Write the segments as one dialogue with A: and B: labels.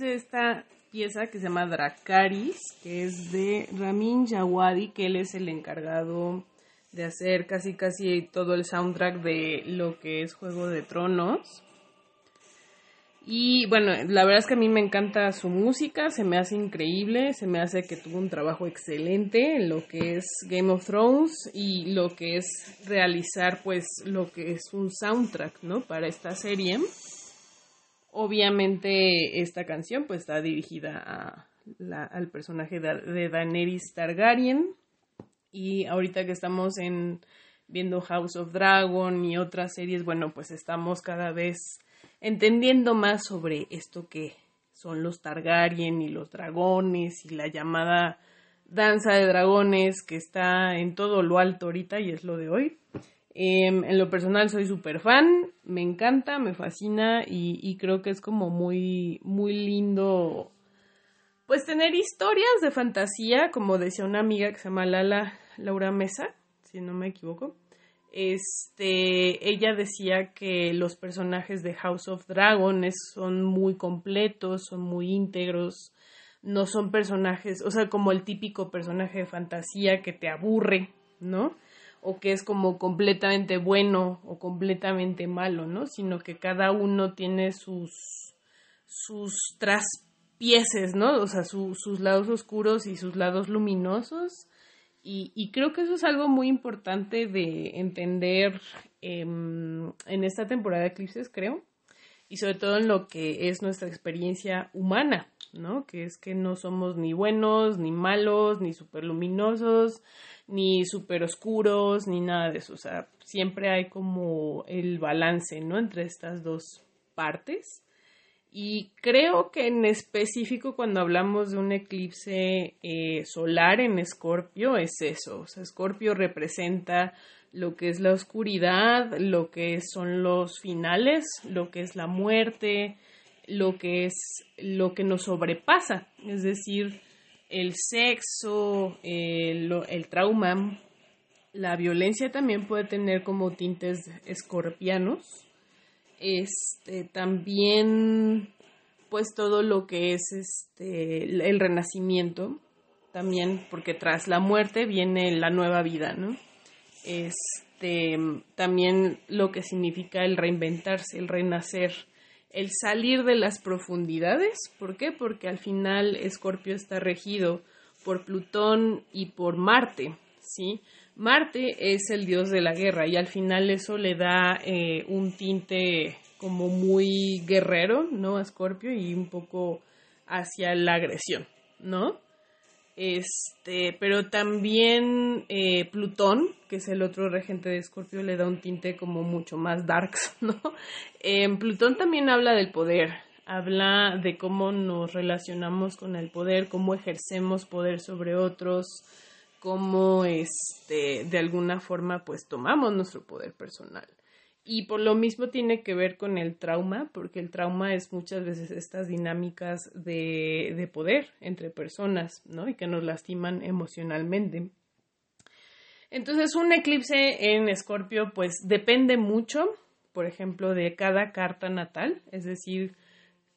A: esta pieza que se llama Dracaris, que es de Ramin Djawadi, que él es el encargado de hacer casi casi todo el soundtrack de lo que es Juego de Tronos. Y bueno, la verdad es que a mí me encanta su música, se me hace increíble, se me hace que tuvo un trabajo excelente en lo que es Game of Thrones y lo que es realizar pues lo que es un soundtrack, ¿no? Para esta serie. Obviamente esta canción pues está dirigida al personaje de, de Daenerys Targaryen y ahorita que estamos en viendo House of Dragon y otras series, bueno, pues estamos cada vez entendiendo más sobre esto que son los Targaryen y los dragones y la llamada danza de dragones que está en todo lo alto ahorita y es lo de hoy. Em, en lo personal soy súper fan, me encanta, me fascina y, creo que es como muy, muy lindo pues tener historias de fantasía, como decía una amiga que se llama Lala Laura Mesa, si no me equivoco. Este, ella decía que los personajes de House of Dragon son muy completos, son muy íntegros, no son personajes, o sea, como el típico personaje de fantasía que te aburre, ¿no? O que es como completamente bueno o completamente malo, ¿no? Sino que cada uno tiene sus, sus traspieces, ¿no? O sea, sus lados oscuros y sus lados luminosos. Y, y, creo que eso es algo muy importante de entender em, en esta temporada de Eclipses, creo. Y sobre todo en lo que es nuestra experiencia humana, ¿no? Que es que no somos ni buenos, ni malos, ni super luminosos, ni súper oscuros, ni nada de eso. O sea, siempre hay como el balance, ¿no? Entre estas dos partes. Y creo que en específico cuando hablamos de un eclipse eh, solar en Escorpio es eso. O sea, Escorpio representa lo que es la oscuridad, lo que son los finales, lo que es la muerte, lo que es lo que nos sobrepasa. Es decir, el sexo, el, trauma, la violencia también puede tener como tintes escorpianos. Este, también, pues todo lo que es este, el renacimiento, también, porque tras la muerte viene la nueva vida, ¿no? Este, también lo que significa el reinventarse, el renacer el salir de las profundidades. ¿Por qué? Porque al final Escorpio está regido por Plutón y por Marte, ¿sí? Marte es el dios de la guerra y al final eso le da eh, un tinte como muy guerrero, ¿no? A Escorpio y un poco hacia la agresión, ¿no? Este, pero también eh, Plutón, que es el otro regente de Escorpio, le da un tinte como mucho más darks, ¿no? Plutón también habla del poder, habla de cómo nos relacionamos con el poder, cómo ejercemos poder sobre otros, cómo este, de alguna forma pues tomamos nuestro poder personal. Y por lo mismo tiene que ver con el trauma, porque el trauma es muchas veces estas dinámicas de, de poder entre personas, ¿no? Y que nos lastiman emocionalmente. Entonces, un eclipse en Escorpio, pues depende mucho, por ejemplo, de cada carta natal, es decir,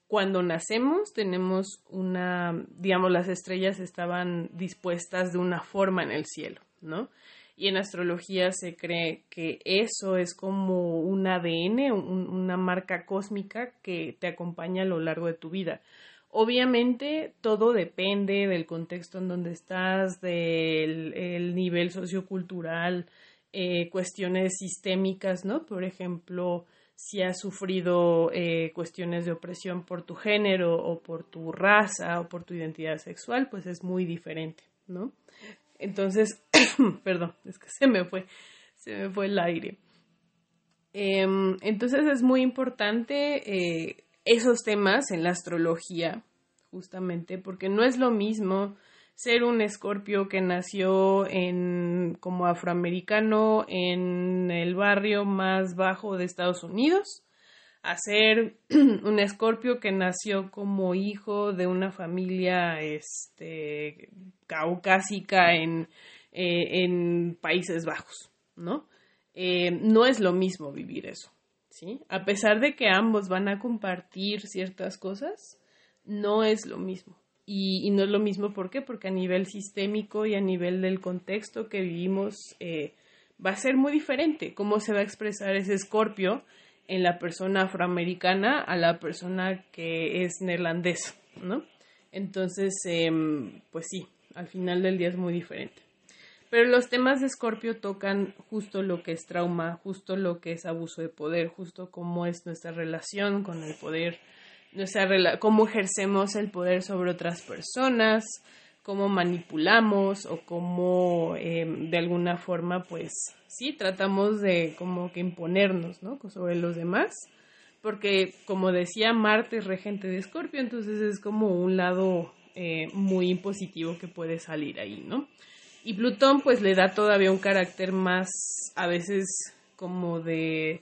A: cuando nacemos tenemos una, digamos, las estrellas estaban dispuestas de una forma en el cielo, ¿no? Y en astrología se cree que eso es como un ADN, una marca cósmica que te acompaña a lo largo de tu vida. Obviamente todo depende del contexto en donde estás, del nivel sociocultural, eh, cuestiones sistémicas, ¿no? Por ejemplo, si has sufrido eh, cuestiones de opresión por tu género o por tu raza o por tu identidad sexual, pues es muy diferente, ¿no? Entonces, perdón, es que se me fue, se me fue el aire. Em, entonces es muy importante eh, esos temas en la astrología, justamente, porque no es lo mismo ser un escorpio que nació en como afroamericano en el barrio más bajo de Estados Unidos a ser un escorpio que nació como hijo de una familia este, caucásica en, eh, en Países Bajos, ¿no? Eh, no es lo mismo vivir eso, ¿sí? A pesar de que ambos van a compartir ciertas cosas, no es lo mismo. Y, no es lo mismo, ¿por qué? Porque a nivel sistémico y a nivel del contexto que vivimos eh, va a ser muy diferente cómo se va a expresar ese escorpio en la persona afroamericana a la persona que es neerlandesa, ¿no? Entonces, em, pues sí, al final del día es muy diferente. Pero los temas de Escorpio tocan justo lo que es trauma, justo lo que es abuso de poder, justo cómo es nuestra relación con el poder, nuestra cómo ejercemos el poder sobre otras personas, cómo manipulamos o cómo em, de alguna forma, pues sí, tratamos de como que imponernos, ¿no? Sobre los demás. Porque, como decía, Marte es regente de Escorpio, entonces es como un lado eh, muy impositivo que puede salir ahí, ¿no? Y Plutón pues le da todavía un carácter más, a veces como de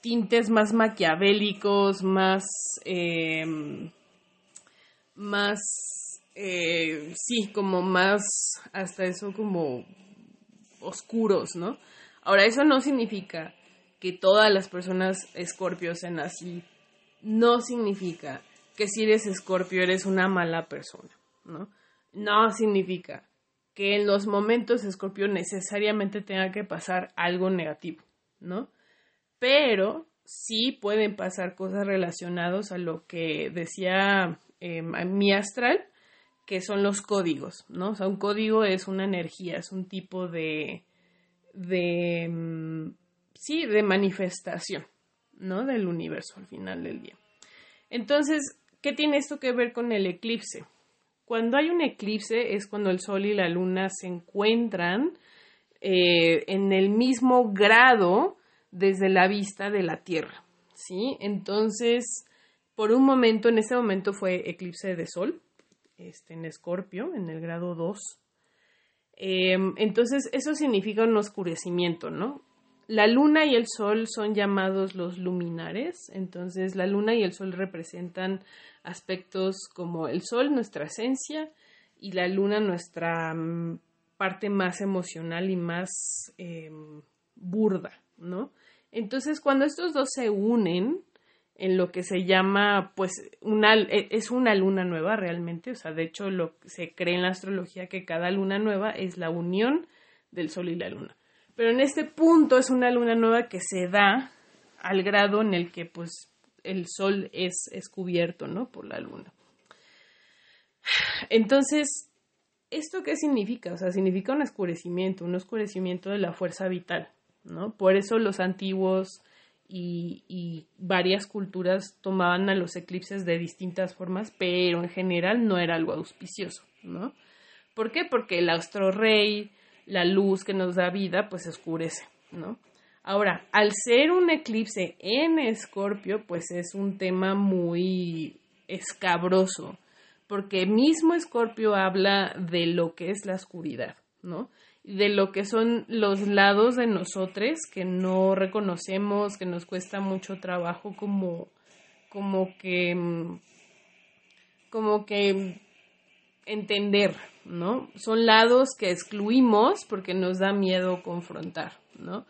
A: tintes más maquiavélicos, más, eh, más, eh, sí, como más, hasta eso como oscuros, ¿no? Ahora, eso no significa que todas las personas escorpios sean así. No significa que si eres escorpio eres una mala persona, ¿no? No significa que en los momentos Escorpio necesariamente tenga que pasar algo negativo, ¿no? Pero sí pueden pasar cosas relacionadas a lo que decía eh, mi astral, que son los códigos, ¿no? O sea, un código es una energía, es un tipo de, de, mm, sí, de manifestación, ¿no? Del universo al final del día. Entonces, ¿qué tiene esto que ver con el eclipse? Cuando hay un eclipse es cuando el Sol y la Luna se encuentran eh, en el mismo grado desde la vista de la Tierra, ¿sí? Entonces, por un momento, en ese momento fue eclipse de Sol, este, en Escorpio, en el grado 2. Em, entonces, eso significa un oscurecimiento, ¿no? La luna y el sol son llamados los luminares, entonces la luna y el sol representan aspectos como el sol, nuestra esencia, y la luna, nuestra mm, parte más emocional y más em, burda, ¿no? Entonces, cuando estos dos se unen en lo que se llama, pues, una, e, es una luna nueva realmente, o sea, de hecho, lo, se cree en la astrología que cada luna nueva es la unión del sol y la luna. Pero en este punto es una luna nueva que se da al grado en el que, pues, el sol es, cubierto, ¿no? Por la luna. Entonces, ¿esto qué significa? O sea, significa un oscurecimiento, un oscurecimiento de la fuerza vital, ¿no? Por eso los antiguos y, y, varias culturas tomaban a los eclipses de distintas formas, pero en general no era algo auspicioso, ¿no? ¿Por qué? Porque el astro rey, la luz que nos da vida, pues oscurece, ¿no? Ahora, al ser un eclipse en Escorpio, pues es un tema muy escabroso, porque mismo Escorpio habla de lo que es la oscuridad, ¿no? De lo que son los lados de nosotros que no reconocemos, que nos cuesta mucho trabajo como, como que, como que entender, ¿no? Son lados que excluimos porque nos da miedo confrontar, ¿no?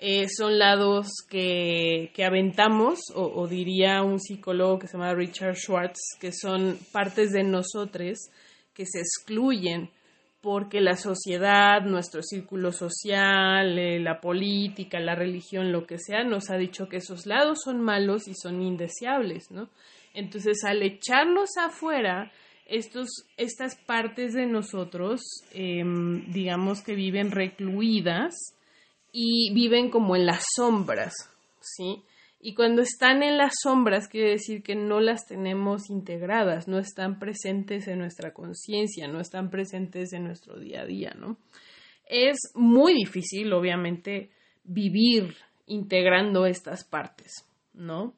A: Eh, son lados que, que aventamos, o, diría un psicólogo que se llama Richard Schwartz, que son partes de nosotros que se excluyen porque la sociedad, nuestro círculo social, eh, la política, la religión, lo que sea, nos ha dicho que esos lados son malos y son indeseables, ¿no? Entonces, al echarlos afuera, estos, estas partes de nosotros, em, digamos que viven recluidas, y viven como en las sombras, ¿sí? Y cuando están en las sombras quiere decir que no las tenemos integradas, no están presentes en nuestra conciencia, no están presentes en nuestro día a día, ¿no? Es muy difícil, obviamente, vivir integrando estas partes, ¿no?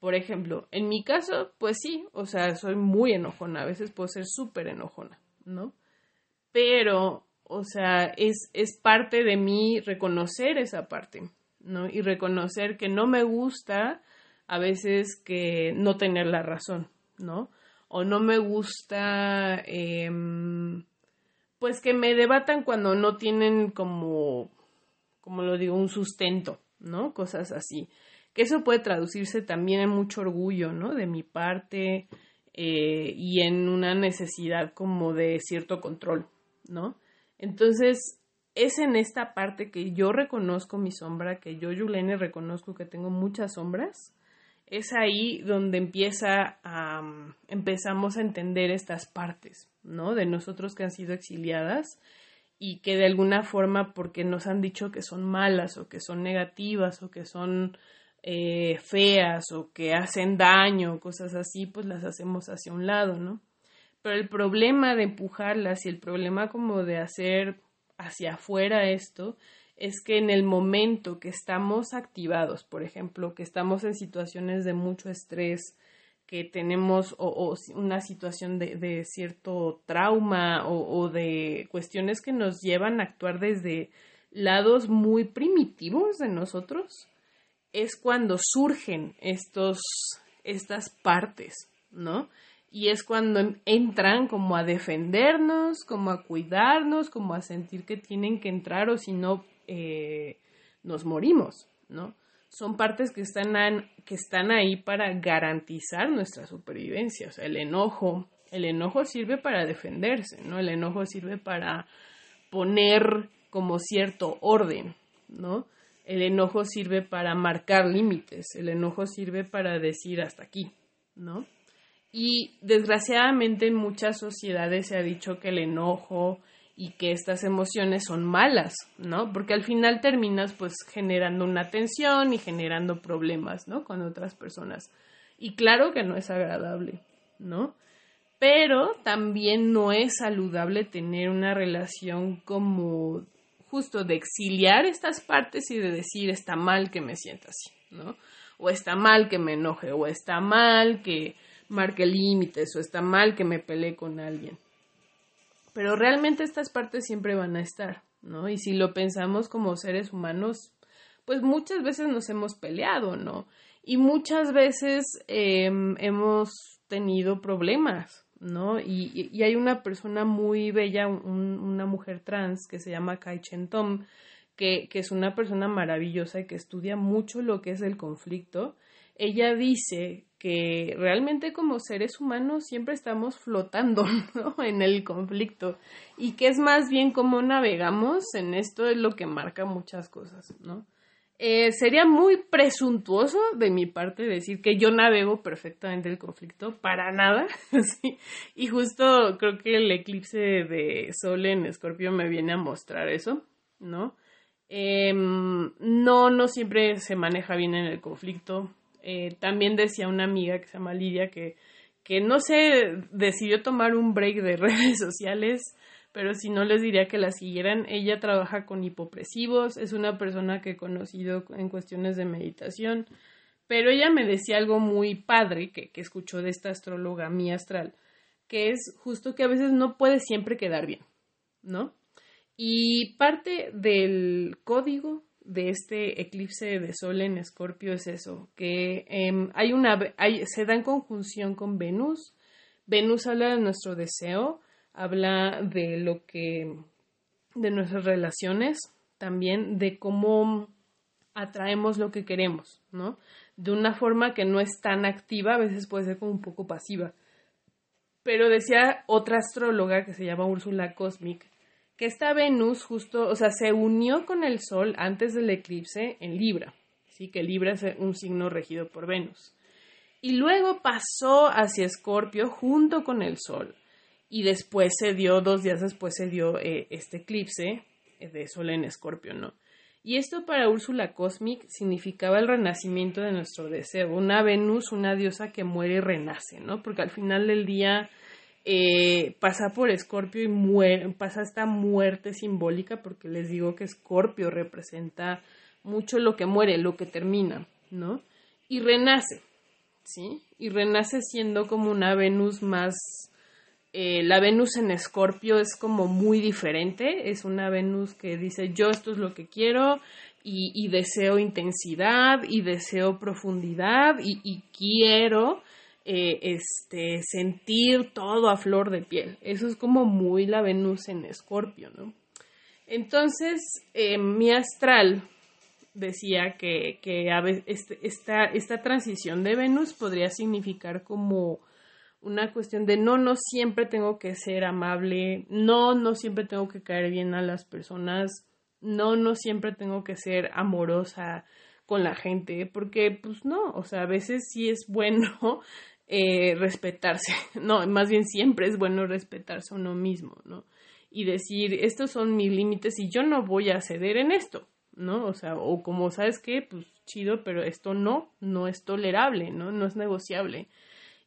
A: Por ejemplo, en mi caso, pues sí, o sea, soy muy enojona, a veces puedo ser súper enojona, ¿no? Pero o sea, es, es parte de mí reconocer esa parte, ¿no? Y reconocer que no me gusta a veces que no tener la razón, ¿no? O no me gusta, em, pues que me debatan cuando no tienen como, como lo digo, un sustento, ¿no? Cosas así. Que eso puede traducirse también en mucho orgullo, ¿no? De mi parte, eh, y en una necesidad como de cierto control, ¿no? Entonces, es en esta parte que yo reconozco mi sombra, que yo, Yulene, reconozco que tengo muchas sombras, es ahí donde empieza a, empezamos a entender estas partes, ¿no? De nosotros que han sido exiliadas y que de alguna forma, porque nos han dicho que son malas o que son negativas o que son eh, feas o que hacen daño, cosas así, pues las hacemos hacia un lado, ¿no? Pero el problema de empujarlas y el problema como de hacer hacia afuera esto es que en el momento que estamos activados, por ejemplo, que estamos en situaciones de mucho estrés, que tenemos o, una situación de, cierto trauma o, de cuestiones que nos llevan a actuar desde lados muy primitivos de nosotros, es cuando surgen estos, estas partes, ¿no? Y es cuando entran como a defendernos, como a cuidarnos, como a sentir que tienen que entrar o si no eh, nos morimos, ¿no? Son partes que están, que están ahí para garantizar nuestra supervivencia. O sea, el enojo, el enojo sirve para defenderse, ¿no? El enojo sirve para poner como cierto orden, ¿no? El enojo sirve para marcar límites, el enojo sirve para decir hasta aquí, ¿no? Y desgraciadamente en muchas sociedades se ha dicho que el enojo y que estas emociones son malas, ¿no? Porque al final terminas pues generando una tensión y generando problemas, ¿no? Con otras personas. Y claro que no es agradable, ¿no? Pero también no es saludable tener una relación como justo de exiliar estas partes y de decir está mal que me sienta así, ¿no? O está mal que me enoje, o está mal que marque límites, o está mal que me pelee con alguien. Pero realmente estas partes siempre van a estar, ¿no? Y si lo pensamos como seres humanos, pues muchas veces nos hemos peleado, ¿no? Y muchas veces em, hemos tenido problemas, ¿no? Y, y, hay una persona muy bella, una mujer trans que se llama Kai Chen Tom, que, que es una persona maravillosa y que estudia mucho lo que es el conflicto. Ella dice que realmente como seres humanos siempre estamos flotando en el conflicto y que es más bien como navegamos en esto es lo que marca muchas cosas, ¿no? Eh, sería muy presuntuoso de mi parte decir que yo navego perfectamente el conflicto, para nada, y justo creo que el eclipse de Sol en Escorpio me viene a mostrar eso, ¿no? Em, no, no siempre se maneja bien en el conflicto, eh, también decía una amiga que se llama Lidia que, que no sé, decidió tomar un break de redes sociales, pero si no les diría que la siguieran. Ella trabaja con hipopresivos, es una persona que he conocido en cuestiones de meditación, pero ella me decía algo muy padre que, que escuchó de esta astróloga mi astral, que es justo que a veces no puede siempre quedar bien, ¿no? Y parte del código de este eclipse de sol en Escorpio es eso, que em, hay una, se da en conjunción con Venus. Venus habla de nuestro deseo, habla de lo que, de nuestras relaciones, también de cómo atraemos lo que queremos, ¿no? De una forma que no es tan activa, a veces puede ser como un poco pasiva. Pero decía otra astróloga que se llama Úrsula Cosmic, que esta Venus justo, o sea, se unió con el Sol antes del eclipse en Libra, sí, que Libra es un signo regido por Venus. Y luego pasó hacia Escorpio junto con el Sol. Y después se dio, dos días después se dio eh, este eclipse de Sol en Escorpio, ¿no? Y esto para Úrsula Cosmic significaba el renacimiento de nuestro deseo, una Venus, una diosa que muere y renace, ¿no? Porque al final del día eh, pasa por Escorpio y muere, pasa esta muerte simbólica porque les digo que Escorpio representa mucho lo que muere, lo que termina, ¿no? Y renace, ¿sí? Y renace siendo como una Venus más... Eh, la Venus en Escorpio es como muy diferente, es una Venus que dice yo esto es lo que quiero y, deseo intensidad y deseo profundidad y, quiero eh, este, sentir todo a flor de piel. Eso es como muy la Venus en Escorpio, ¿no? Entonces, eh, mi astral decía que, este, esta, esta transición de Venus podría significar como una cuestión de no, no siempre tengo que ser amable, no, no siempre tengo que caer bien a las personas, no, no siempre tengo que ser amorosa con la gente, porque pues no, o sea, a veces sí es bueno eh, respetarse, no, más bien siempre es bueno respetarse a uno mismo, ¿no? Y decir, estos son mis límites y yo no voy a ceder en esto, ¿no? O sea, o como sabes que, pues chido, pero esto no, no es tolerable, ¿no? No es negociable.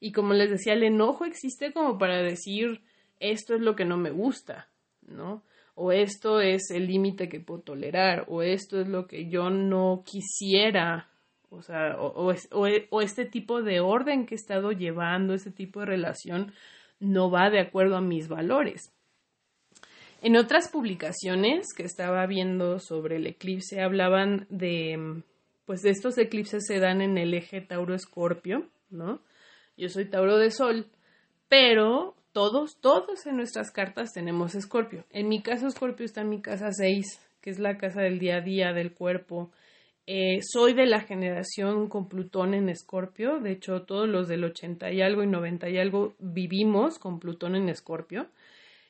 A: Y como les decía, el enojo existe como para decir esto es lo que no me gusta, ¿no? O esto es el límite que puedo tolerar, o esto es lo que yo no quisiera, o sea, o, o, este tipo de orden que he estado llevando, este tipo de relación, no va de acuerdo a mis valores. En otras publicaciones que estaba viendo sobre el eclipse hablaban de, pues estos eclipses se dan en el eje Tauro-Escorpio, ¿no? Yo soy Tauro de Sol, pero todos, todos en nuestras cartas tenemos Escorpio. En mi caso, Escorpio está en mi casa 6, que es la casa del día a día, del cuerpo. Eh, soy de la generación con Plutón en Escorpio. De hecho, todos los del 80 y algo y 90 y algo vivimos con Plutón en Escorpio.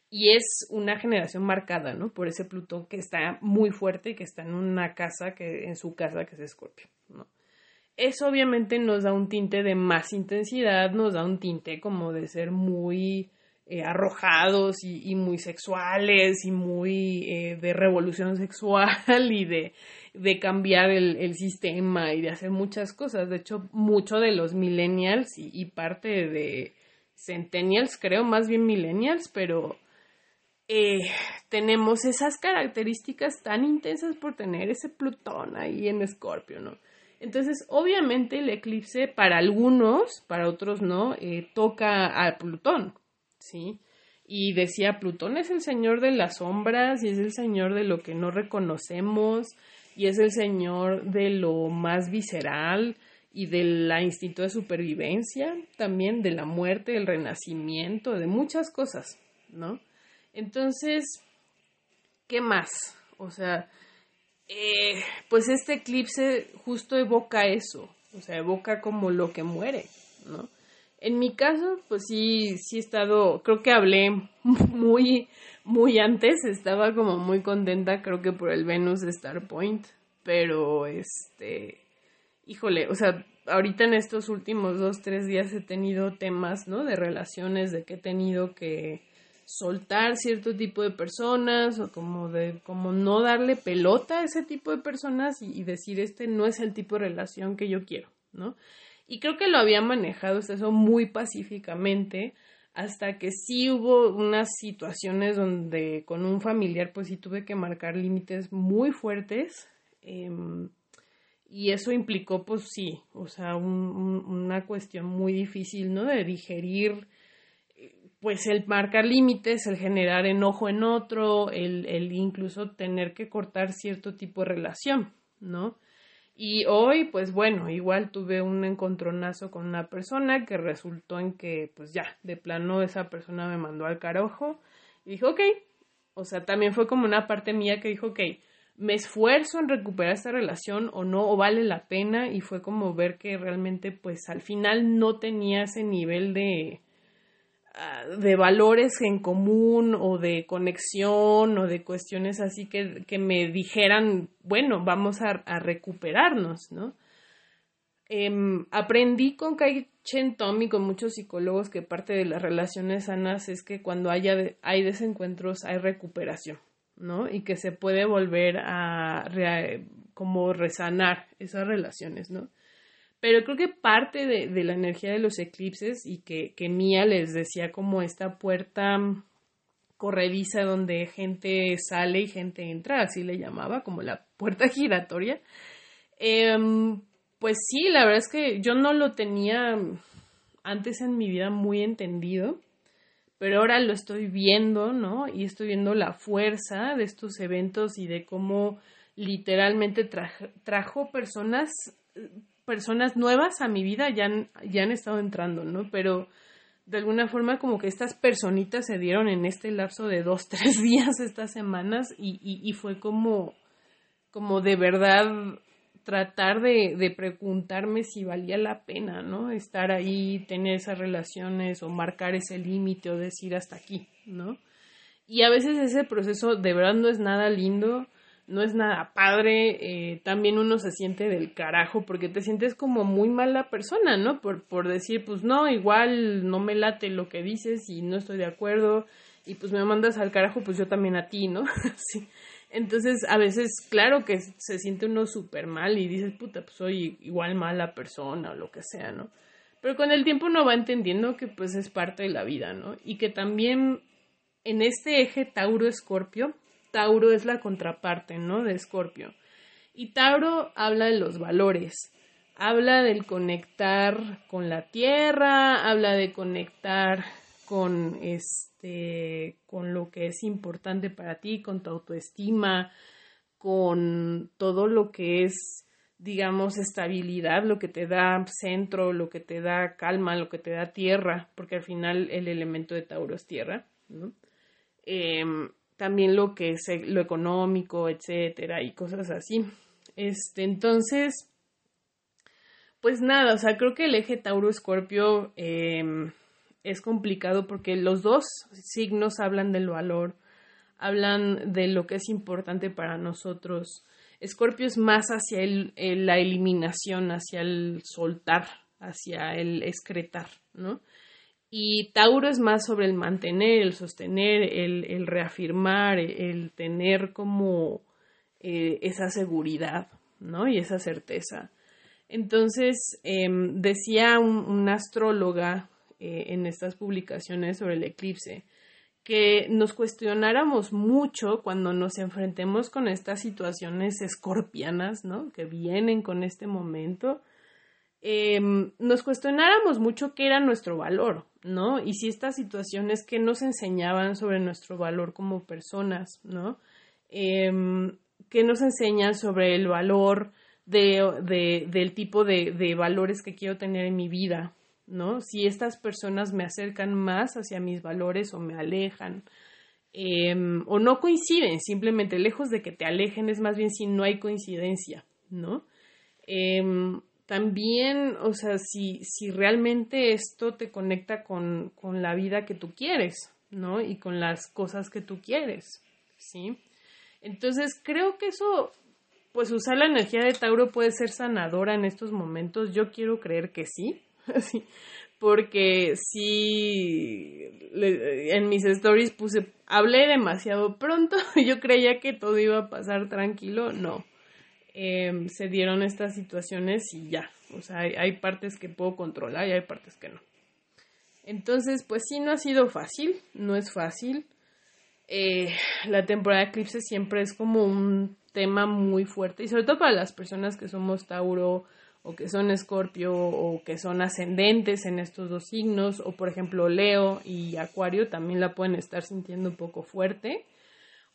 A: Y es una generación marcada, ¿no? Por ese Plutón que está muy fuerte y que está en una casa, que, en su casa, que es Escorpio, ¿no? Eso obviamente nos da un tinte de más intensidad, nos da un tinte como de ser muy eh, arrojados y, muy sexuales y muy eh, de revolución sexual y de, de cambiar el, el, sistema y de hacer muchas cosas. De hecho, mucho de los millennials y, parte de centennials, creo, más bien millennials, pero eh, tenemos esas características tan intensas por tener ese Plutón ahí en Escorpio, ¿no? Entonces, obviamente el eclipse para algunos, para otros no, eh, toca a Plutón, ¿sí? Y decía, Plutón es el señor de las sombras y es el señor de lo que no reconocemos y es el señor de lo más visceral y del instinto de supervivencia, también de la muerte, del renacimiento, de muchas cosas, ¿no? Entonces, ¿qué más? O sea, eh, pues este eclipse justo evoca eso, o sea, evoca como lo que muere, ¿no? En mi caso, pues sí, sí he estado, creo que hablé muy, muy antes, estaba como muy contenta, creo que por el Venus Star Point, pero este, híjole, o sea, ahorita en estos últimos dos, tres días he tenido temas, ¿no? De relaciones, de que he tenido que soltar cierto tipo de personas o como de como no darle pelota a ese tipo de personas y, decir este no es el tipo de relación que yo quiero, ¿no? Y creo que lo había manejado eso muy pacíficamente hasta que sí hubo unas situaciones donde con un familiar pues sí tuve que marcar límites muy fuertes em, y eso implicó pues sí, o sea, una cuestión muy difícil, ¿no? De digerir pues el marcar límites, el generar enojo en otro, el, el, incluso tener que cortar cierto tipo de relación, ¿no? Y hoy, pues bueno, igual tuve un encontronazo con una persona que resultó en que, pues ya, de plano esa persona me mandó al carajo y dijo, ok, o sea, también fue como una parte mía que dijo, ok, me esfuerzo en recuperar esta relación o no, o vale la pena, y fue como ver que realmente, pues al final no tenía ese nivel de, de valores en común o de conexión o de cuestiones así que, que me dijeran, bueno, vamos a, a recuperarnos, ¿no? Em, aprendí con Kai Chen Tom y con muchos psicólogos que parte de las relaciones sanas es que cuando haya hay desencuentros hay recuperación, ¿no? Y que se puede volver a como resanar esas relaciones, ¿no? Pero creo que parte de, la energía de los eclipses y que, que Mía les decía como esta puerta corrediza donde gente sale y gente entra, así le llamaba, como la puerta giratoria. Em, pues sí, la verdad es que yo no lo tenía antes en mi vida muy entendido, pero ahora lo estoy viendo, ¿no? Y estoy viendo la fuerza de estos eventos y de cómo literalmente trajo personas personas nuevas a mi vida ya han, ya han estado entrando, ¿no? Pero de alguna forma como que estas personitas se dieron en este lapso de dos, tres días, estas semanas, y, y, y fue como, como de verdad tratar de, de preguntarme si valía la pena, ¿no? Estar ahí, tener esas relaciones o marcar ese límite o decir hasta aquí, ¿no? Y a veces ese proceso de verdad no es nada lindo, no es nada padre, eh, también uno se siente del carajo porque te sientes como muy mala persona, ¿no? Por, por decir, pues no, igual no me late lo que dices y no estoy de acuerdo y pues me mandas al carajo, pues yo también a ti, ¿no? sí. Entonces, a veces, claro que se siente uno súper mal y dices, puta, pues soy igual mala persona o lo que sea, ¿no? Pero con el tiempo uno va entendiendo que pues es parte de la vida, ¿no? Y que también en este eje Tauro-Escorpio, Tauro es la contraparte, ¿no? De Escorpio. Y Tauro habla de los valores, habla del conectar con la tierra, habla de conectar con este con lo que es importante para ti, con tu autoestima, con todo lo que es digamos estabilidad, lo que te da centro, lo que te da calma, lo que te da tierra, porque al final el elemento de Tauro es tierra, ¿no? Em, también lo que es lo económico, etcétera, y cosas así. Este, entonces, pues nada, o sea, creo que el eje Tauro-Escorpio eh, es complicado porque los dos signos hablan del valor, hablan de lo que es importante para nosotros. Escorpio es más hacia el, la eliminación, hacia el soltar, hacia el excretar, ¿no? Y Tauro es más sobre el mantener, el sostener, el, reafirmar, el tener como eh, esa seguridad, ¿no? Y esa certeza. Entonces, eh, decía un, un astróloga eh, en estas publicaciones sobre el eclipse, que nos cuestionáramos mucho cuando nos enfrentemos con estas situaciones escorpianas, ¿no? Que vienen con este momento. Em, nos cuestionáramos mucho qué era nuestro valor, ¿no? Y si estas situaciones que nos enseñaban sobre nuestro valor como personas, ¿no? Eh, que nos enseñan sobre el valor de, del tipo de, valores que quiero tener en mi vida, ¿no? Si estas personas me acercan más hacia mis valores o me alejan, em, o no coinciden, simplemente lejos de que te alejen, es más bien si no hay coincidencia, ¿no? Em, también, o sea, si, si realmente esto te conecta con, con la vida que tú quieres, ¿no? Y con las cosas que tú quieres, ¿sí? Entonces, creo que eso, pues usar la energía de Tauro puede ser sanadora en estos momentos. Yo quiero creer que sí, porque sí, en mis stories puse, hablé demasiado pronto, yo creía que todo iba a pasar tranquilo, no. Em, se dieron estas situaciones y ya, o sea, hay, partes que puedo controlar y hay partes que no. Entonces, pues sí, no ha sido fácil, no es fácil. Eh, la temporada de eclipse siempre es como un tema muy fuerte y sobre todo para las personas que somos Tauro, o que son escorpio o que son ascendentes en estos dos signos o por ejemplo Leo y Acuario también la pueden estar sintiendo un poco fuerte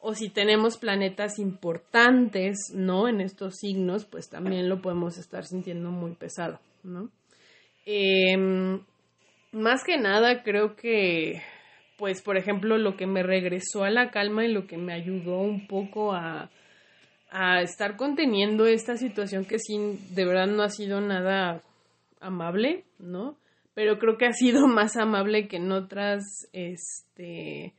A: o si tenemos planetas importantes no en estos signos pues también lo podemos estar sintiendo muy pesado no em, más que nada creo que pues por ejemplo lo que me regresó a la calma y lo que me ayudó un poco a a estar conteniendo esta situación que sí, de verdad no ha sido nada amable, ¿no? Pero creo que ha sido más amable que en otras, este,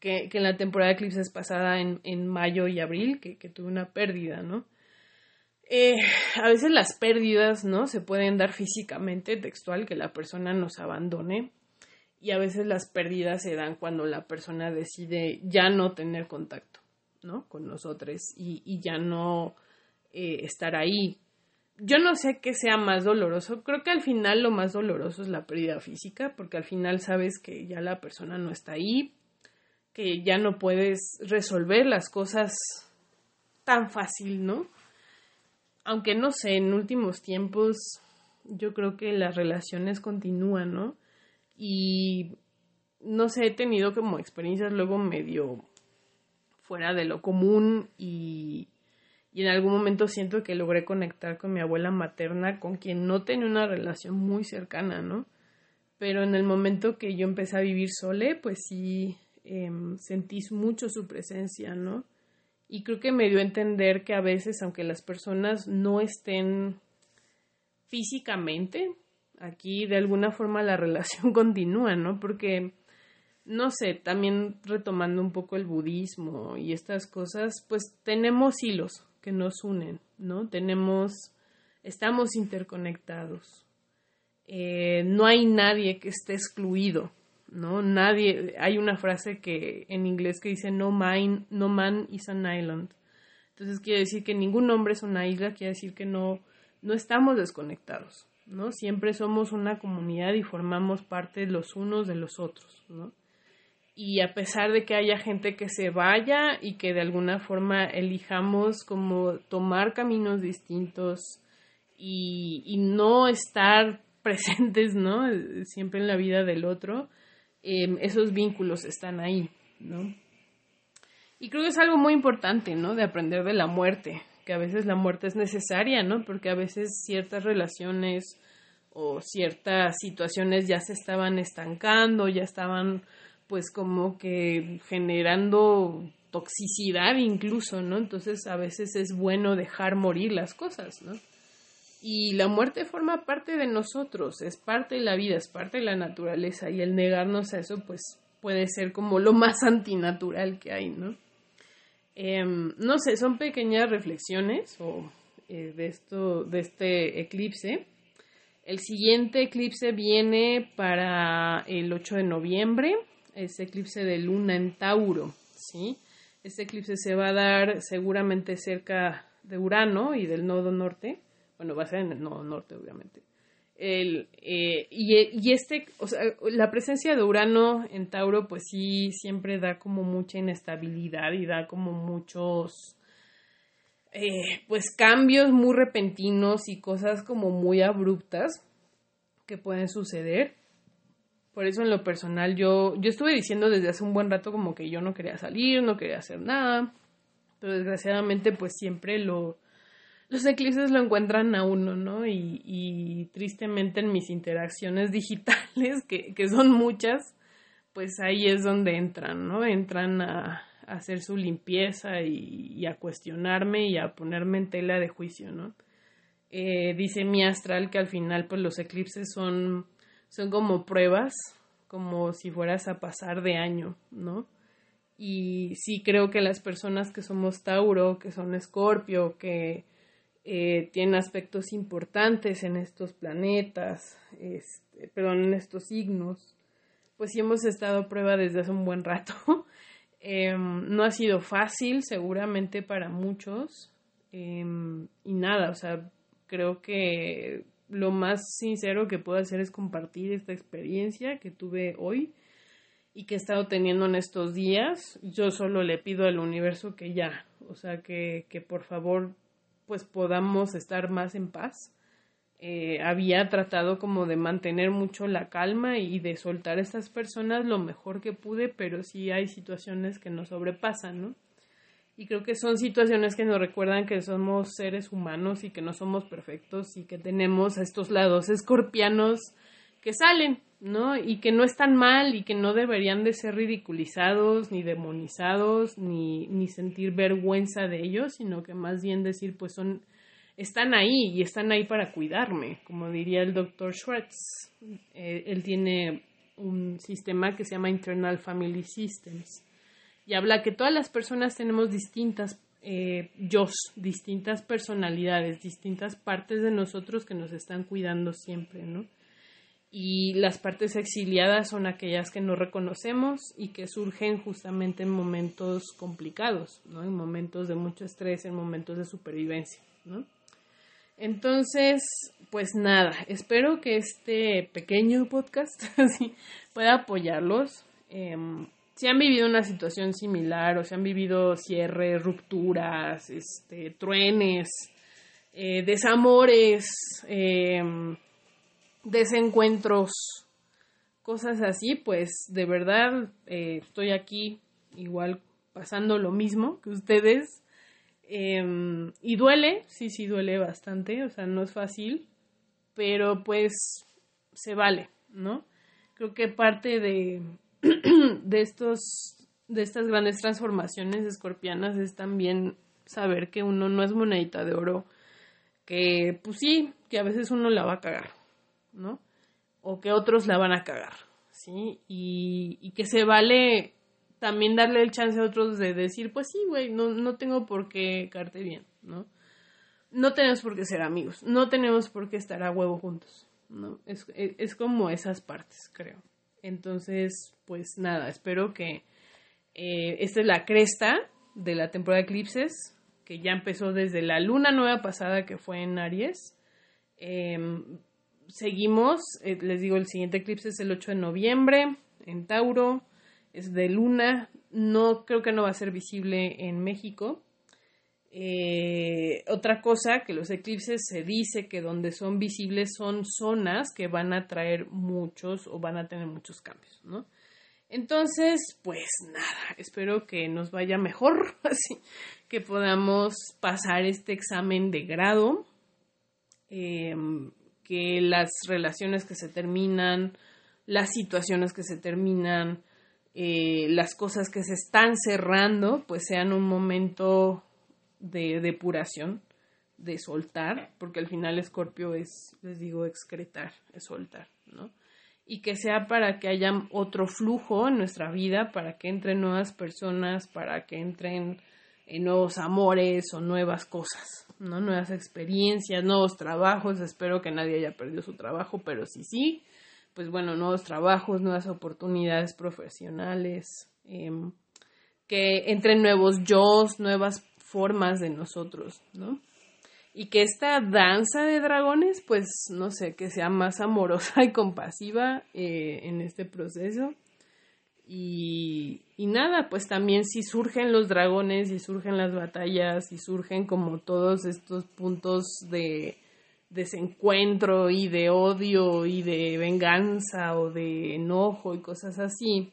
A: que, que en la temporada de eclipses pasada en, en mayo y abril, que, que tuve una pérdida, ¿no? Eh, a veces las pérdidas, ¿no? Se pueden dar físicamente, textual, que la persona nos abandone. Y a veces las pérdidas se dan cuando la persona decide ya no tener contacto. ¿no? Con nosotros y, y ya no eh, estar ahí. Yo no sé qué sea más doloroso. Creo que al final lo más doloroso es la pérdida física, porque al final sabes que ya la persona no está ahí, que ya no puedes resolver las cosas tan fácil, ¿no? Aunque no sé, en últimos tiempos yo creo que las relaciones continúan, ¿no? Y no sé, he tenido como experiencias luego medio fuera de lo común y, y en algún momento siento que logré conectar con mi abuela materna, con quien no tenía una relación muy cercana, ¿no? Pero en el momento que yo empecé a vivir sole, pues sí eh, sentí mucho su presencia, ¿no? Y creo que me dio a entender que a veces, aunque las personas no estén físicamente, aquí de alguna forma la relación continúa, ¿no? Porque, no sé, también retomando un poco el budismo y estas cosas, pues tenemos hilos que nos unen, ¿no? Tenemos, estamos interconectados. Eh, no hay nadie que esté excluido, ¿no? Nadie, hay una frase que en inglés que dice no man, no man is an island. Entonces quiere decir que ningún hombre es una isla, quiere decir que no, no estamos desconectados, ¿no? Siempre somos una comunidad y formamos parte los unos de los otros, ¿no? Y a pesar de que haya gente que se vaya y que de alguna forma elijamos como tomar caminos distintos y, y no estar presentes, ¿no? Siempre en la vida del otro, Em, esos vínculos están ahí, ¿no? Y creo que es algo muy importante, ¿no? De aprender de la muerte, que a veces la muerte es necesaria, ¿no? Porque a veces ciertas relaciones o ciertas situaciones ya se estaban estancando, ya estaban pues como que generando toxicidad incluso, ¿no? Entonces a veces es bueno dejar morir las cosas, ¿no? Y la muerte forma parte de nosotros, es parte de la vida, es parte de la naturaleza y el negarnos a eso pues puede ser como lo más antinatural que hay, ¿no? Em, no sé, son pequeñas reflexiones o, eh, de, esto, de este eclipse. El siguiente eclipse viene para el 8 de noviembre, es eclipse de luna en Tauro, ¿sí? Este eclipse se va a dar seguramente cerca de Urano y del nodo norte bueno, va a ser en el norte, obviamente. El, eh, y, este, o sea, la presencia de Urano en Tauro, pues sí, siempre da como mucha inestabilidad y da como muchos, eh, pues cambios muy repentinos y cosas como muy abruptas que pueden suceder. Por eso en lo personal yo, yo estuve diciendo desde hace un buen rato como que yo no quería salir, no quería hacer nada, pero desgraciadamente pues siempre lo, los eclipses lo encuentran a uno, ¿no? Y, tristemente en mis interacciones digitales, que, son muchas, pues ahí es donde entran, ¿no? Entran a, hacer su limpieza y, a cuestionarme y a ponerme en tela de juicio, ¿no? Eh, dice mi astral que al final pues los eclipses son, son como pruebas, como si fueras a pasar de año, ¿no? Y sí creo que las personas que somos Tauro, que son Escorpio, que eh, tiene aspectos importantes en estos planetas, este, perdón, en estos signos, pues sí hemos estado a prueba desde hace un buen rato. Em, no ha sido fácil, seguramente para muchos, em, y nada, o sea, creo que lo más sincero que puedo hacer es compartir esta experiencia que tuve hoy y que he estado teniendo en estos días. Yo solo le pido al universo que ya, o sea, que, que por favor pues podamos estar más en paz. Eh, había tratado como de mantener mucho la calma y de soltar a estas personas lo mejor que pude, pero sí hay situaciones que nos sobrepasan, ¿no? Y creo que son situaciones que nos recuerdan que somos seres humanos y que no somos perfectos y que tenemos estos lados escorpianos que salen, ¿no? Y que no están mal y que no deberían de ser ridiculizados, ni demonizados, ni, ni sentir vergüenza de ellos, sino que más bien decir, pues son, están ahí y están ahí para cuidarme, como diría el doctor Schwartz. Eh, él tiene un sistema que se llama Internal Family Systems y habla que todas las personas tenemos distintas eh, distintas personalidades, distintas partes de nosotros que nos están cuidando siempre, ¿no? Y las partes exiliadas son aquellas que no reconocemos y que surgen justamente en momentos complicados, ¿no? En momentos de mucho estrés, en momentos de supervivencia, ¿no? Entonces, pues nada, espero que este pequeño podcast pueda apoyarlos. Em, si han vivido una situación similar o si han vivido cierres, rupturas, este, truenes, eh, desamores, eh, desencuentros, cosas así, pues de verdad eh, estoy aquí igual pasando lo mismo que ustedes. Em, y duele, sí, sí duele bastante, o sea, no es fácil, pero pues se vale, ¿no? Creo que parte de, de estos de estas grandes transformaciones escorpianas es también saber que uno no es monedita de oro, que pues sí, que a veces uno la va a cagar, ¿no? O que otros la van a cagar, ¿sí? Y, que se vale también darle el chance a otros de decir, pues sí, güey, no, no tengo por qué caerte bien, ¿no? No tenemos por qué ser amigos, no tenemos por qué estar a huevo juntos, ¿no? Es, es, como esas partes, creo. Entonces, pues nada, espero que eh, esta es la cresta de la temporada eclipses, que ya empezó desde la luna nueva pasada que fue en Aries. Em, seguimos, eh, les digo, el siguiente eclipse es el 8 de noviembre en Tauro es de luna, no creo que no va a ser visible en México. Eh, otra cosa que los eclipses se dice que donde son visibles son zonas que van a traer muchos o van a tener muchos cambios, ¿no? Entonces, pues nada, espero que nos vaya mejor, así que podamos pasar este examen de grado, em, que las relaciones que se terminan, las situaciones que se terminan, eh, las cosas que se están cerrando pues sean un momento de depuración, de soltar, porque al final Escorpio es, les digo, excretar, es soltar, ¿no? Y que sea para que haya otro flujo en nuestra vida, para que entren nuevas personas, para que entren eh, nuevos amores o nuevas cosas, ¿no? Nuevas experiencias, nuevos trabajos. Espero que nadie haya perdido su trabajo, pero sí, sí, pues bueno, nuevos trabajos, nuevas oportunidades profesionales, em, que entren nuevos yo, nuevas formas de nosotros, ¿no? Y que esta danza de dragones, pues, no sé, que sea más amorosa y compasiva eh, en este proceso. Y, nada, pues también si surgen los dragones, y surgen las batallas, y surgen como todos estos puntos de, desencuentro y de odio y de venganza o de enojo y cosas así,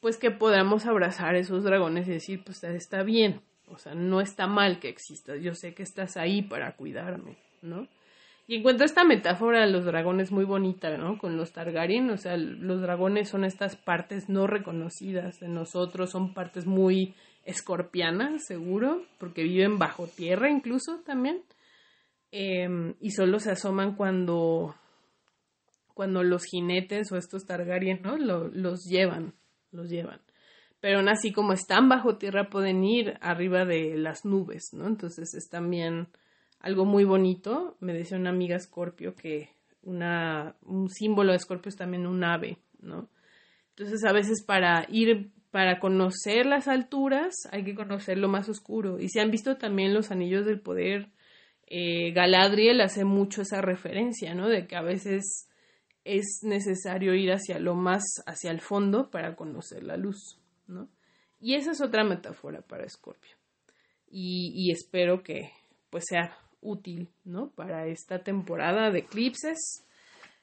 A: pues que podamos abrazar esos dragones y decir, pues está bien, o sea, no está mal que existas, yo sé que estás ahí para cuidarme, ¿no? Y encuentro esta metáfora de los dragones muy bonita, ¿no? Con los Targaryen, o sea, los dragones son estas partes no reconocidas de nosotros, son partes muy escorpianas, seguro, porque viven bajo tierra incluso también. Em, y solo se asoman cuando, cuando los jinetes o estos Targaryen, ¿no? los llevan, los llevan. Pero aún así como están bajo tierra pueden ir arriba de las nubes, ¿no? Entonces es también algo muy bonito. Me decía una amiga Scorpio que un símbolo de Scorpio es también un ave, ¿no? Entonces a veces para ir, para conocer las alturas hay que conocer lo más oscuro. Y se han visto también los anillos del poder eh, Galadriel hace mucho esa referencia, ¿no? De que a veces es necesario ir hacia lo más, hacia el fondo para conocer la luz, ¿no? Y esa es otra metáfora para Escorpio. Y, espero que pues sea útil, ¿no? Para esta temporada de eclipses.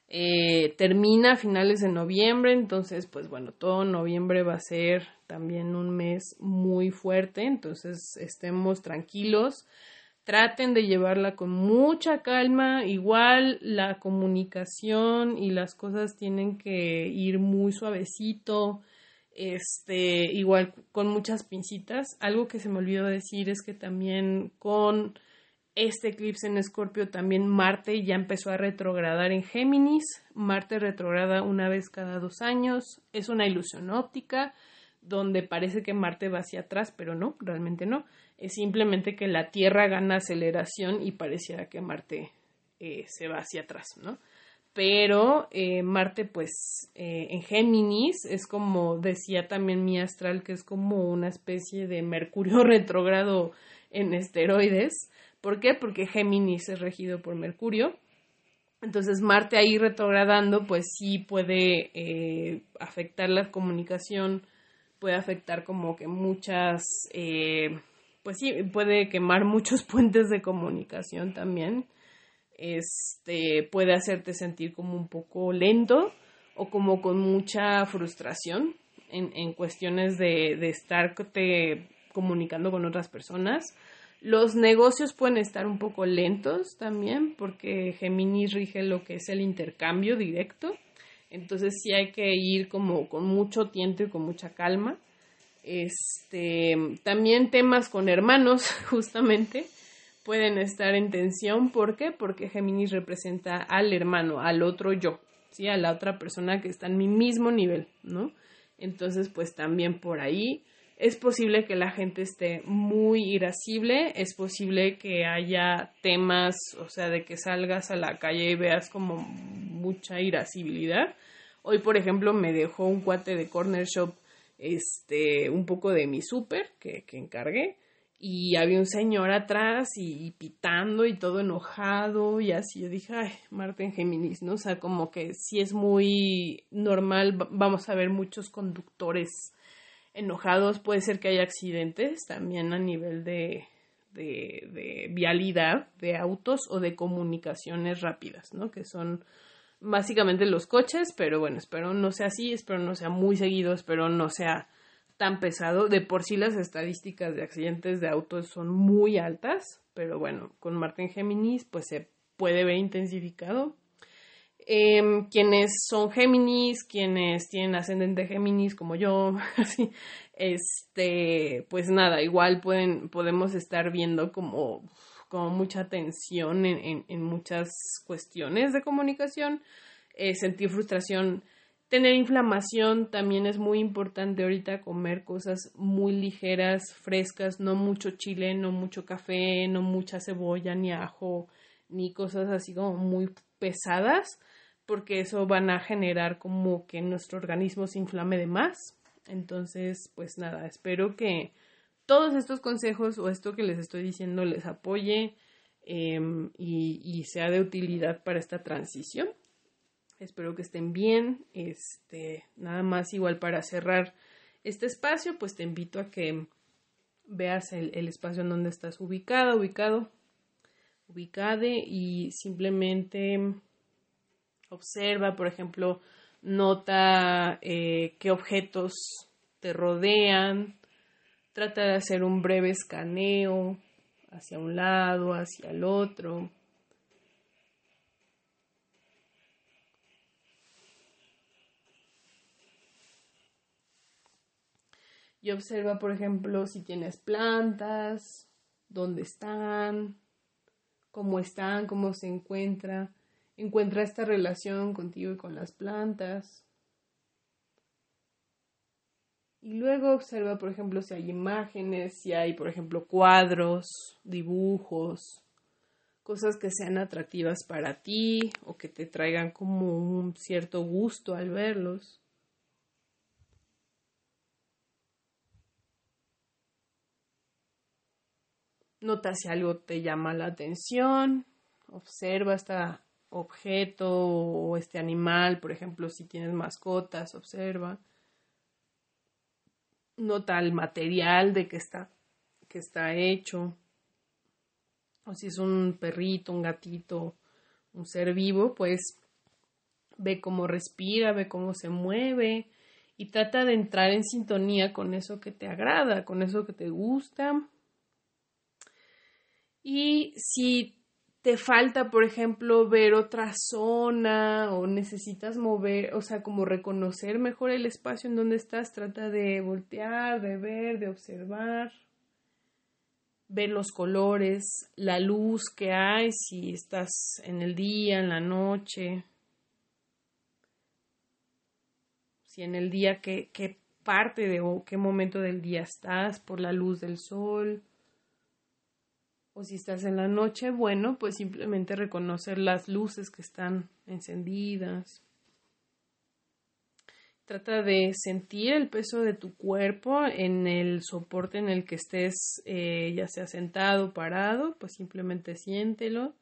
A: Eh, termina a finales de noviembre, entonces pues bueno, todo noviembre va a ser también un mes muy fuerte, entonces estemos tranquilos traten de llevarla con mucha calma, igual la comunicación y las cosas tienen que ir muy suavecito, este, igual con muchas pincitas. Algo que se me olvidó decir es que también con este eclipse en Escorpio también Marte ya empezó a retrogradar en Géminis. Marte retrograda una vez cada dos años. Es una ilusión óptica donde parece que Marte va hacia atrás, pero no, realmente no es simplemente que la Tierra gana aceleración y pareciera que Marte eh, se va hacia atrás, ¿no? Pero eh, Marte, pues, eh, en Géminis es como decía también mi astral, que es como una especie de Mercurio retrógrado en esteroides. ¿Por qué? Porque Géminis es regido por Mercurio. Entonces Marte ahí retrogradando, pues sí puede afectar la comunicación, puede afectar como que muchas pues sí, puede quemar muchos puentes de comunicación también. Este puede hacerte sentir como un poco lento o como con mucha frustración en, en cuestiones de, de estarte comunicando con otras personas. Los negocios pueden estar un poco lentos también porque Géminis rige lo que es el intercambio directo. Entonces sí hay que ir como con mucho tiento y con mucha calma Este, también temas con hermanos, justamente, pueden estar en tensión. ¿Por qué? Porque Géminis representa al hermano, al otro yo, ¿sí? A la otra persona que está en mi mismo nivel, ¿no? Entonces, pues también por ahí es posible que la gente esté muy irascible, es posible que haya temas, o sea, de que salgas a la calle y veas como mucha irascibilidad. Hoy, por ejemplo, me dejó un cuate de Corner Shop este, un poco de mi súper que, encargué y había un señor atrás y, pitando y todo enojado y así. Yo dije, ay, Martín Géminis, ¿no? O sea, como que si es muy normal, vamos a ver muchos conductores enojados, puede ser que haya accidentes también a nivel de, de, de vialidad de autos o de comunicaciones rápidas, ¿no? Que son básicamente los coches, pero bueno, espero no sea así, espero no sea muy seguido, espero no sea tan pesado. De por sí las estadísticas de accidentes de autos son muy altas, pero bueno, con Marte en Géminis pues se puede ver intensificado. Em, quienes son Géminis, quienes tienen ascendente Géminis como yo, así, este, pues nada, igual pueden, podemos estar viendo como, como mucha tensión en, en, muchas cuestiones de comunicación, eh, sentir frustración Tener inflamación también es muy importante ahorita comer cosas muy ligeras, frescas, no mucho chile, no mucho café, no mucha cebolla, ni ajo, ni cosas así como muy pesadas, porque eso van a generar como que nuestro organismo se inflame de más. Entonces, pues nada, espero que todos estos consejos o esto que les estoy diciendo les apoye em, y, sea de utilidad para esta transición. Espero que estén bien. Este, nada más igual para cerrar este espacio, pues te invito a que veas el, espacio en donde estás ubicada, ubicado, ubicade y simplemente observa, por ejemplo, nota eh, qué objetos te rodean, trata de hacer un breve escaneo hacia un lado, hacia el otro. y observa, por ejemplo, si tienes plantas, dónde están, cómo están, cómo se encuentra. Encuentra esta relación contigo y con las plantas. Y luego observa, por ejemplo, si hay imágenes, si hay, por ejemplo, cuadros, dibujos, cosas que sean atractivas para ti o que te traigan como un cierto gusto al verlos. Nota si algo te llama la atención, observa este objeto o este animal, por ejemplo, si tienes mascotas, observa. Nota el material de que está, que está hecho. O si es un perrito, un gatito, un ser vivo, pues ve cómo respira, ve cómo se mueve y trata de entrar en sintonía con eso que te agrada, con eso que te gusta y si te falta, por ejemplo, ver otra zona o necesitas mover, o sea, como reconocer mejor el espacio en donde estás, trata de voltear, de ver, de observar, ver los colores, la luz que hay, si estás en el día, en la noche, si en el día, qué, qué parte de o qué momento del día estás, por la luz del sol o si estás en la noche, bueno, pues simplemente reconocer las luces que están encendidas. Trata de sentir el peso de tu cuerpo en el soporte en el que estés, eh, ya sea sentado o parado, pues simplemente siéntelo.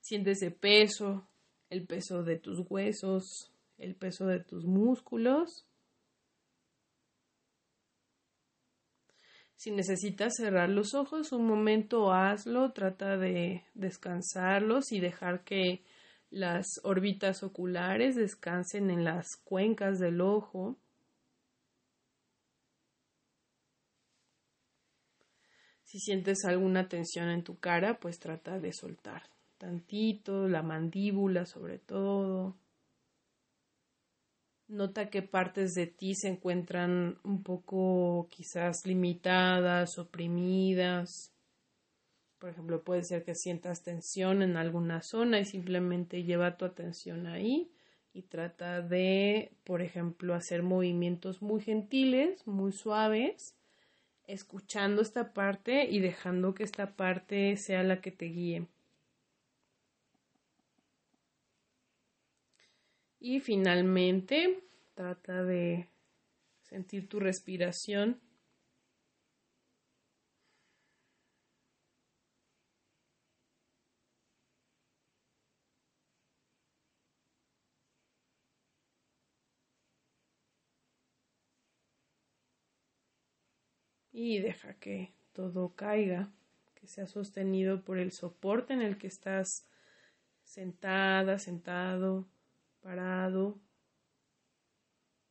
A: Siente ese peso, el peso de tus huesos, el peso de tus músculos. Si necesitas cerrar los ojos un momento, hazlo, trata de descansarlos y dejar que las órbitas oculares descansen en las cuencas del ojo. Si sientes alguna tensión en tu cara, pues trata de soltar tantito, la mandíbula sobre todo. Nota qué partes de ti se encuentran un poco quizás limitadas, oprimidas. Por ejemplo, puede ser que sientas tensión en alguna zona y simplemente lleva tu atención ahí y trata de, por ejemplo, hacer movimientos muy gentiles, muy suaves, escuchando esta parte y dejando que esta parte sea la que te guíe. Y finalmente, trata de sentir tu respiración. Y deja que todo caiga, que sea sostenido por el soporte en el que estás sentada, sentado parado.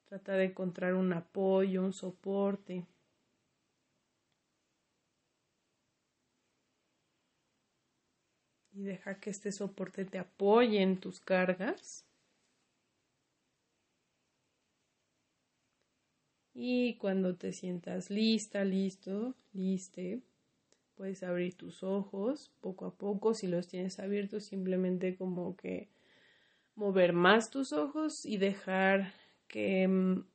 A: Trata de encontrar un apoyo, un soporte. Y deja que este soporte te apoye en tus cargas. Y cuando te sientas lista, listo, liste, puedes abrir tus ojos poco a poco. Si los tienes abiertos, simplemente como que mover más tus ojos y dejar que, mm,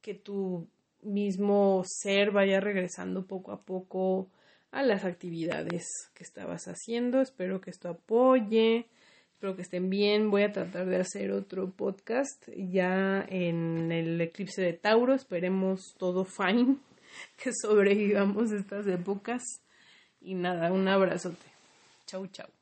A: que tu mismo ser vaya regresando poco a poco a las actividades que estabas haciendo. Espero que esto apoye, espero que estén bien. Voy a tratar de hacer otro podcast ya en el eclipse de Tauro. Esperemos todo fine, que sobrevivamos estas épocas. Y nada, un abrazote. Chau, chau.